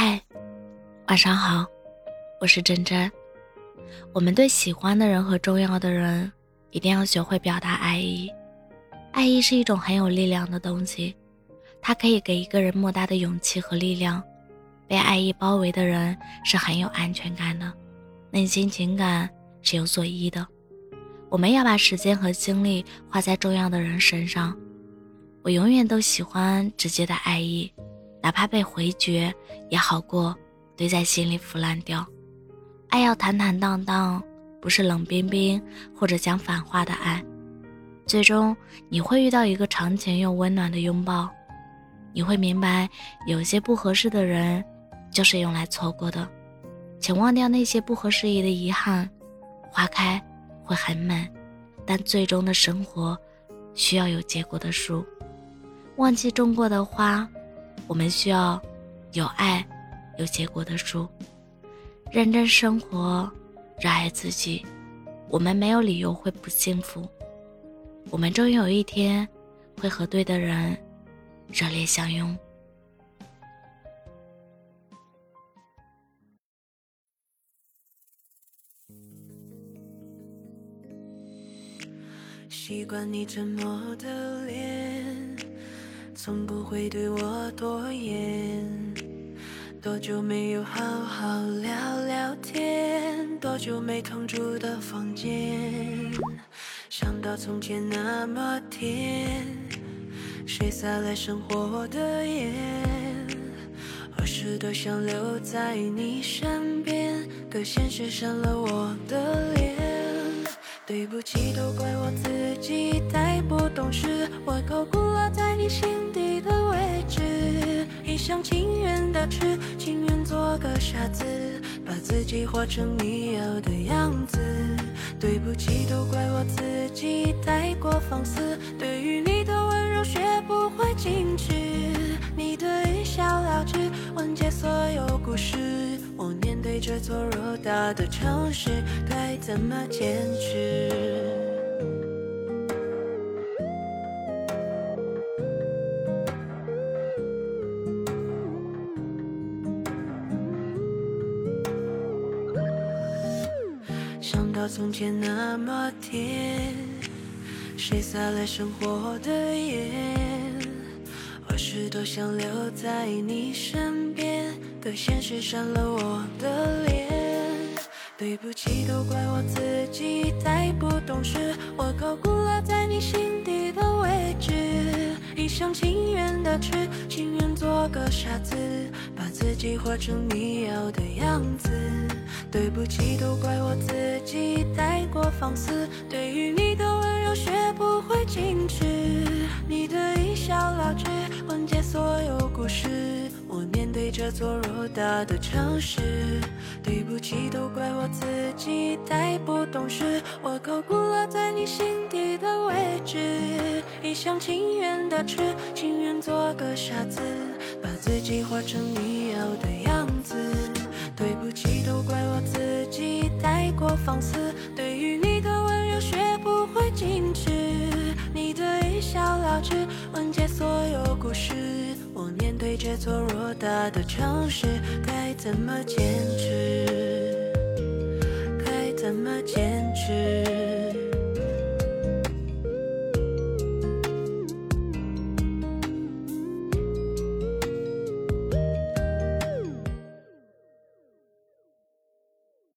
嗨，晚上好，我是真真。我们对喜欢的人和重要的人，一定要学会表达爱意。爱意是一种很有力量的东西，它可以给一个人莫大的勇气和力量。被爱意包围的人是很有安全感的，内心情感是有所依的。我们要把时间和精力花在重要的人身上。我永远都喜欢直接的爱意。哪怕被回绝也好过堆在心里腐烂掉。爱要坦坦荡荡，不是冷冰冰或者讲反话的爱。最终你会遇到一个长情又温暖的拥抱，你会明白有些不合适的人就是用来错过的。请忘掉那些不合时宜的遗憾。花开会很美，但最终的生活需要有结果的树。忘记种过的花。我们需要有爱、有结果的树。认真生活，热爱自己。我们没有理由会不幸福。我们终有一天会和对的人热烈相拥。习惯你沉默的脸。从不会对我多言，多久没有好好聊聊天？多久没同住的房间？想到从前那么甜，谁洒来生活的盐？何时多想留在你身边，可现实伤了我的脸。对不起，都怪我自己太不懂事，我高估在你心。底的位置，一厢情愿的吃，情愿做个傻子，把自己活成你要的样子。对不起，都怪我自己太过放肆，对于你的温柔学不会矜持。你的一笑了之，完结所有故事。我面对这座偌大的城市，该怎么坚持？到从前那么甜，谁洒了生活的盐？何时多想留在你身边，可现实删了我的脸。对不起，都怪我自己太不懂事，我高估了在你心底的位置。一厢情愿的痴，情愿做个傻子，把自己活成你要的样子。对不起，都怪我自己太过放肆，对于你的温柔学不会矜持。你的一笑了之，完结所有故事。我面对这座偌大的城市，对不起，都怪我自己太不懂事，我高估了在你心底的位置。一厢情愿的痴，情愿做个傻子，把自己活成你要的样子。放肆，对于你的温柔学不会矜持。你的一笑了之，完结所有故事。我面对这座偌大的城市，该怎么坚持？